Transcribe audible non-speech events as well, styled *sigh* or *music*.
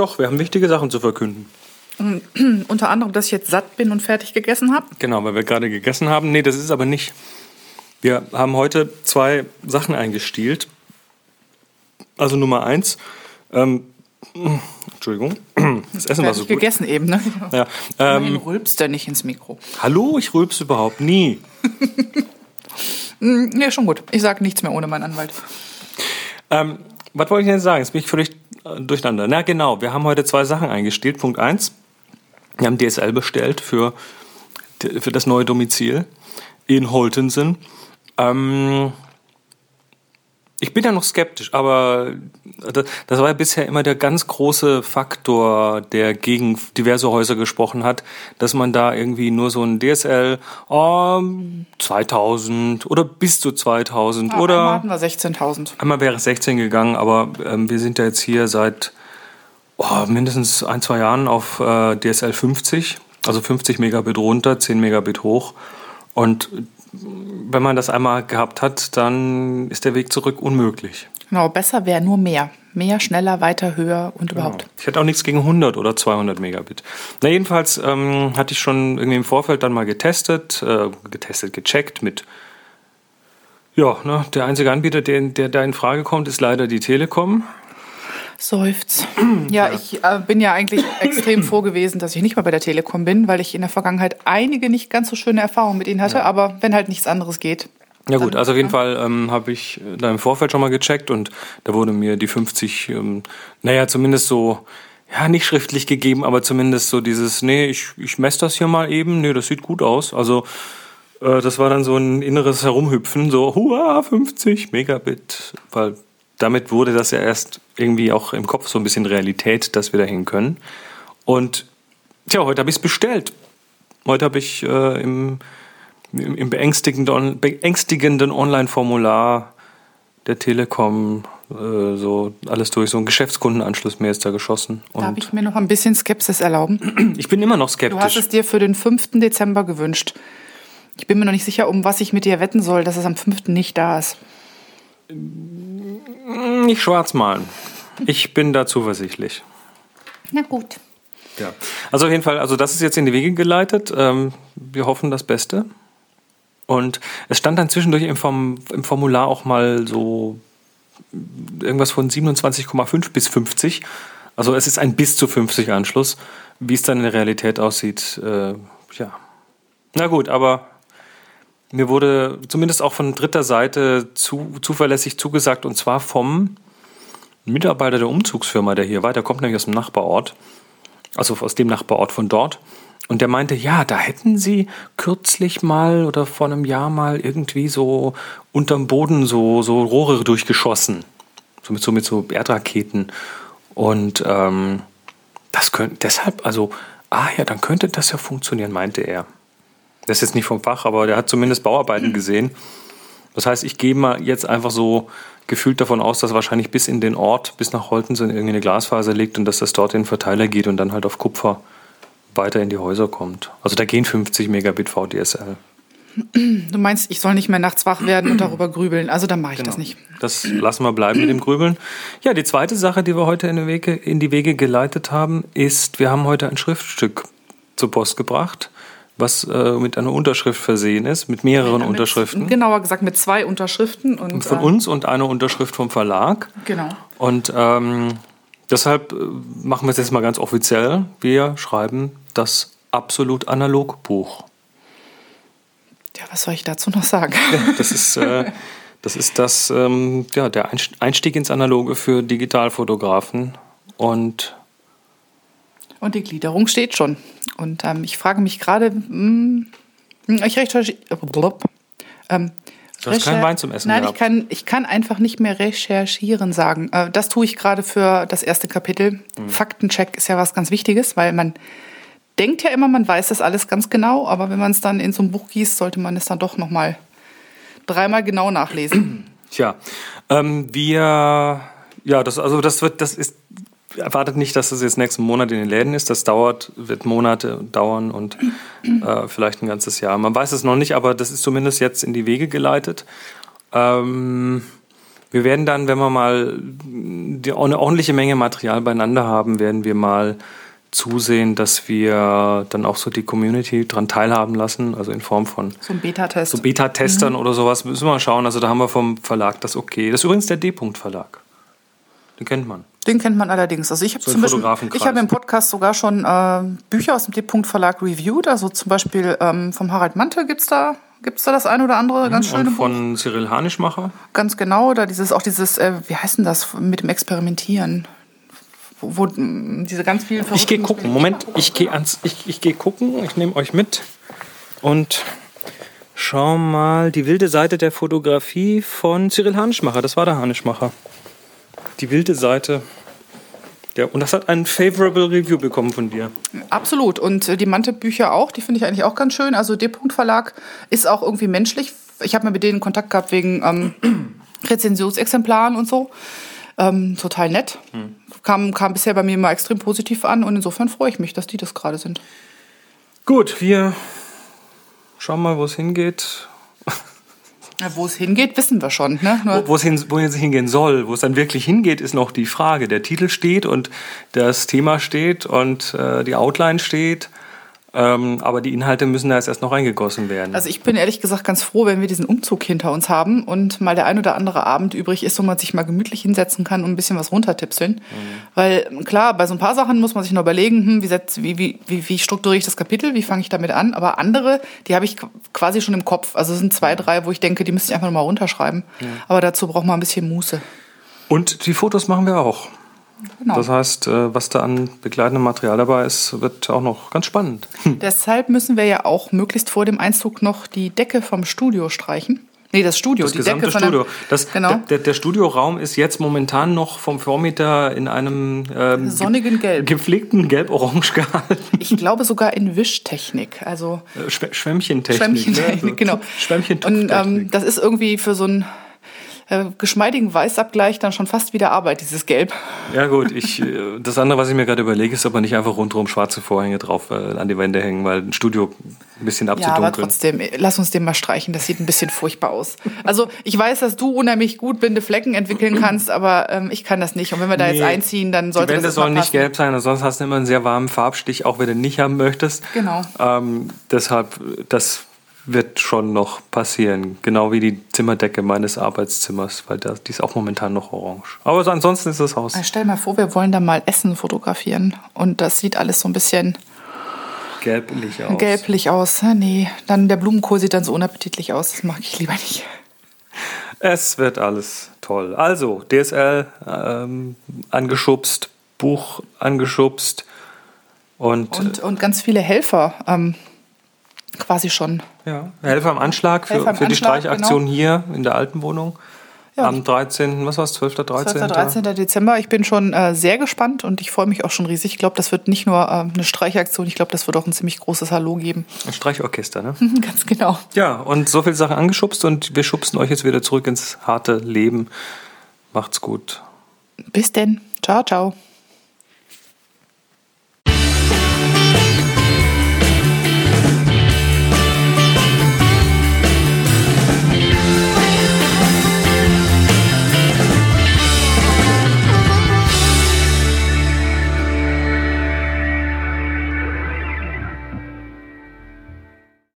Doch, wir haben wichtige Sachen zu verkünden. *clears throat* Unter anderem, dass ich jetzt satt bin und fertig gegessen habe. Genau, weil wir gerade gegessen haben. Nee, das ist aber nicht. Wir haben heute zwei Sachen eingestielt. Also Nummer eins. Ähm, *clears throat* Entschuldigung, *clears throat* das Essen war so gut. gegessen eben, ne? Ja, ähm, rülpst er nicht ins Mikro. hallo, ich rülps überhaupt nie. *laughs* Mm, Nee, schon gut. Ich sage nichts mehr ohne meinen Anwalt. Ähm, was wollte ich denn sagen? Jetzt bin ich völlig durcheinander. Na genau, wir haben heute zwei Sachen eingestellt. Punkt eins, wir haben DSL bestellt für, für das neue Domizil in Holtensen. Ähm, ich bin ja noch skeptisch, aber das, war ja bisher immer der ganz große Faktor, der gegen diverse Häuser gesprochen hat, dass man da irgendwie nur so ein DSL ähm, 2000 oder bis zu 2000 Ja, oder einmal hatten wir 16.000. Einmal wäre es 16 gegangen, aber ähm, wir sind ja jetzt hier seit oh, mindestens ein, zwei Jahren auf äh, DSL 50, also 50 Megabit runter, 10 Megabit hoch. Und wenn man das einmal gehabt hat, dann ist der Weg zurück unmöglich. Genau, besser wäre nur mehr. Mehr, schneller, weiter, höher und überhaupt. Ich hätte auch nichts gegen 100 oder 200 Megabit. Na jedenfalls ähm, hatte ich schon irgendwie im Vorfeld dann mal getestet, äh, getestet, gecheckt mit ja, ne, der einzige Anbieter, der, der da in Frage kommt, ist leider die Telekom. Seufz. *clears throat* Ja, ich äh, bin ja eigentlich *clears throat* extrem froh gewesen, dass ich nicht mal bei der Telekom bin, weil ich in der Vergangenheit einige nicht ganz so schöne Erfahrungen mit ihnen hatte. Aber wenn halt nichts anderes geht. Ja gut, also auf jeden Fall ähm, habe ich da im Vorfeld schon mal gecheckt und da wurde mir die 50, ähm, naja, zumindest so, ja, nicht schriftlich gegeben, aber zumindest so dieses, nee, ich, ich messe das hier mal eben, nee, das sieht gut aus. Also äh, das war dann so ein inneres Herumhüpfen, so, hua, 50 Megabit, weil damit wurde das ja erst irgendwie auch im Kopf so ein bisschen Realität, dass wir dahin können. Und tja, heute habe ich es bestellt. Heute habe ich äh, im, im, im beängstigenden, beängstigenden Online-Formular der Telekom äh, so alles durch, so ein Geschäftskundenanschluss mir ist da geschossen. Darf Und ich mir noch ein bisschen Skepsis erlauben? ich bin immer noch Du hast skeptisch. es dir für den 5. Dezember gewünscht. Ich bin mir noch nicht sicher, um was ich mit dir wetten soll, dass es am 5. nicht da ist. Nicht schwarz malen. Ich bin da zuversichtlich. Na gut. Ja. Also auf jeden Fall, also das ist jetzt in die Wege geleitet. Ähm, wir hoffen das Beste. Und es stand dann zwischendurch im, Form, im Formular auch mal so irgendwas von 27,5 bis 50. Also es ist ein bis zu 50 Anschluss. Wie es dann in der Realität aussieht, äh, ja. Na gut, aber mir wurde zumindest auch von dritter Seite zu, zuverlässig zugesagt, und zwar vom Mitarbeiter der Umzugsfirma, der hier war, der kommt nämlich aus dem Nachbarort, also aus dem Nachbarort von dort. Und der meinte, ja, da hätten sie kürzlich mal oder vor einem Jahr mal irgendwie so unterm Boden so, so Rohre durchgeschossen. So mit so, mit so Erdraketen. Und ähm, das könnte deshalb, also, ah ja, dann könnte das ja funktionieren, meinte er. Das ist jetzt nicht vom Fach, aber der hat zumindest Bauarbeiten gesehen. Das heißt, ich gehe mal jetzt einfach so gefühlt davon aus, dass wahrscheinlich bis in den Ort, bis nach Holtensen irgendwie eine Glasfaser liegt und dass das dort in den Verteiler geht und dann halt auf Kupfer weiter in die Häuser kommt. Also da gehen 50 Megabit VDSL. Du meinst, ich soll nicht mehr nachts wach werden und darüber grübeln. Also dann mache ich das nicht. Das lassen wir bleiben mit dem Grübeln. Ja, die zweite Sache, die wir heute in die, Wege, in die Wege geleitet haben, ist, wir haben heute ein Schriftstück zur Post gebracht, was äh, mit einer Unterschrift versehen ist, mit mehreren Unterschriften. Mit, genauer gesagt mit zwei Unterschriften. Und, Von äh, uns und einer Unterschrift vom Verlag. Genau. Und ähm, deshalb äh, machen wir es jetzt mal ganz offiziell. Wir schreiben das absolut analog Buch. Ja, was soll ich dazu noch sagen? *laughs* Das ist, äh, das, ist das, ähm, ja, der Einst- Einstieg ins Analoge für Digitalfotografen. Und Und die Gliederung steht schon. Und ähm, ich frage mich gerade, hm, ich recherchiere. Ähm, Du hast keinen Wein zum Essen Nein, ich kann, ich kann einfach nicht mehr recherchieren sagen. Äh, das tue ich gerade für das erste Kapitel. Mhm. Faktencheck ist ja was ganz Wichtiges, weil man denkt ja immer, man weiß das alles ganz genau, aber wenn man es dann in so ein Buch gießt, sollte man es dann doch noch mal dreimal genau nachlesen. *clears throat* Tja, ähm, wir, ja, das, also das wird, das ist, erwartet nicht, dass das jetzt nächsten Monat in den Läden ist. Das dauert, wird Monate dauern und äh, vielleicht ein ganzes Jahr. Man weiß es noch nicht, aber das ist zumindest jetzt in die Wege geleitet. Ähm, Wir werden dann, wenn wir mal die, eine ordentliche Menge Material beieinander haben, werden wir mal zusehen, dass wir dann auch so die Community dran teilhaben lassen, also in Form von so ein Beta-Test. So Beta-Testern mhm. oder sowas. Müssen wir mal schauen. Also da haben wir vom Verlag das okay. Das ist übrigens der D-Punkt-Verlag. Den kennt man. Den kennt man allerdings. Also ich habe so zum Beispiel, ich habe im Podcast sogar schon äh, Bücher aus dem D-Punkt Verlag reviewed. Also zum Beispiel ähm, vom Harald Mantel gibt's da Gibt's da das ein oder andere ganz schöne Und von Buch? Cyril Hanischmacher? Ganz genau, da dieses auch dieses, äh, wie heißt denn das mit dem Experimentieren? Wo, wo diese ganz vielen Ich gehe gucken. Moment, ich gehe ans, ich, ich gehe gucken. Ich nehme euch mit und schau mal die wilde Seite der Fotografie von Cyril Hanischmacher. Das war der Hanischmacher. Die wilde Seite. Ja, und das hat ein favorable Review bekommen von dir. Absolut. Und äh, die Mante-Bücher auch, die finde ich eigentlich auch ganz schön. Also D-Punkt Verlag ist auch irgendwie menschlich. Ich habe mir mit denen Kontakt gehabt wegen ähm, *clears throat* Rezensionsexemplaren und so. Ähm, total nett. Hm. Kam, kam bisher bei mir immer extrem positiv an und insofern freue ich mich, dass die das gerade sind. Gut, wir schauen mal, wo es hingeht. Wo es hingeht, wissen wir schon. Ne? Wo, es hin, wo hingehen soll, wo es dann wirklich hingeht, ist noch die Frage. Der Titel steht und das Thema steht und äh, die Outline steht. Ähm, aber die Inhalte müssen da jetzt erst noch reingegossen werden. Also ich bin ehrlich gesagt ganz froh, wenn wir diesen Umzug hinter uns haben und mal der ein oder andere Abend übrig ist, wo man sich mal gemütlich hinsetzen kann und ein bisschen was runtertipseln. Mhm. Weil klar, bei so ein paar Sachen muss man sich noch überlegen, hm, wie, setz, wie, wie, wie, wie strukturiere ich das Kapitel, wie fange ich damit an. Aber andere, die habe ich quasi schon im Kopf. Also es sind zwei, drei, wo ich denke, die müsste ich einfach noch mal runterschreiben. Ja. Aber dazu braucht man ein bisschen Muße. Und die Fotos machen wir auch. Genau. Das heißt, äh, was da an begleitendem Material dabei ist, wird auch noch ganz spannend. *laughs* Deshalb müssen wir ja auch möglichst vor dem Einzug noch die Decke vom Studio streichen. Nee, das Studio, das die gesamte Decke Studio. Das, genau. der, der, Studioraum ist jetzt momentan noch vom Vormieter in einem ähm, sonnigen Gelb. gepflegten Gelb-Orange *laughs* gehalten. Ich glaube sogar in Wischtechnik, also äh, Schwämmchentechnik. Schwämmchentechnik, ne? *laughs* genau. Schwämmchentechnik. Und ähm, das ist irgendwie für so ein äh, geschmeidigen Weißabgleich dann schon fast wieder Arbeit, dieses Gelb. Ja gut, ich, äh, das andere, was ich mir gerade überlege, ist aber nicht einfach rundherum schwarze Vorhänge drauf äh, an die Wände hängen, weil ein Studio ein bisschen abzudunkeln. Ja, aber trotzdem, lass uns den mal streichen, das sieht ein bisschen furchtbar aus. Also ich weiß, dass du unheimlich gut blinde Flecken entwickeln kannst, aber ähm, ich kann das nicht. Und wenn wir da nee, jetzt einziehen, dann sollte die Wände das sollen nicht gelb sein, sonst hast du immer einen sehr warmen Farbstich, auch wenn du nicht haben möchtest. Genau. Ähm, deshalb, das wird schon noch passieren. Genau wie die Zimmerdecke meines Arbeitszimmers, weil das, die ist auch momentan noch orange. Aber ansonsten ist das Haus. Also stell mal vor, wir wollen da mal Essen fotografieren und das sieht alles so ein bisschen gelblich aus. Gelblich aus. Nee, dann der Blumenkohl sieht dann so unappetitlich aus. Das mag ich lieber nicht. Es wird alles toll. Also, DSL ähm, angeschubst, Buch angeschubst und, und, und ganz viele Helfer. Ähm, quasi schon. Ja, Helfer am Anschlag für, am für die Anschlag, Streichaktion genau. hier in der alten Wohnung. Ja. Am 13., was war es, 12. 13. 12. 13. Dezember. Ich bin schon äh, sehr gespannt und ich freue mich auch schon riesig. Ich glaube, das wird nicht nur äh, eine Streichaktion, ich glaube, das wird auch ein ziemlich großes Hallo geben. Ein Streichorchester, ne? *laughs* Ganz genau. Ja, und so viele Sachen angeschubst und wir schubsen euch jetzt wieder zurück ins harte Leben. Macht's gut. Bis denn. Ciao, ciao.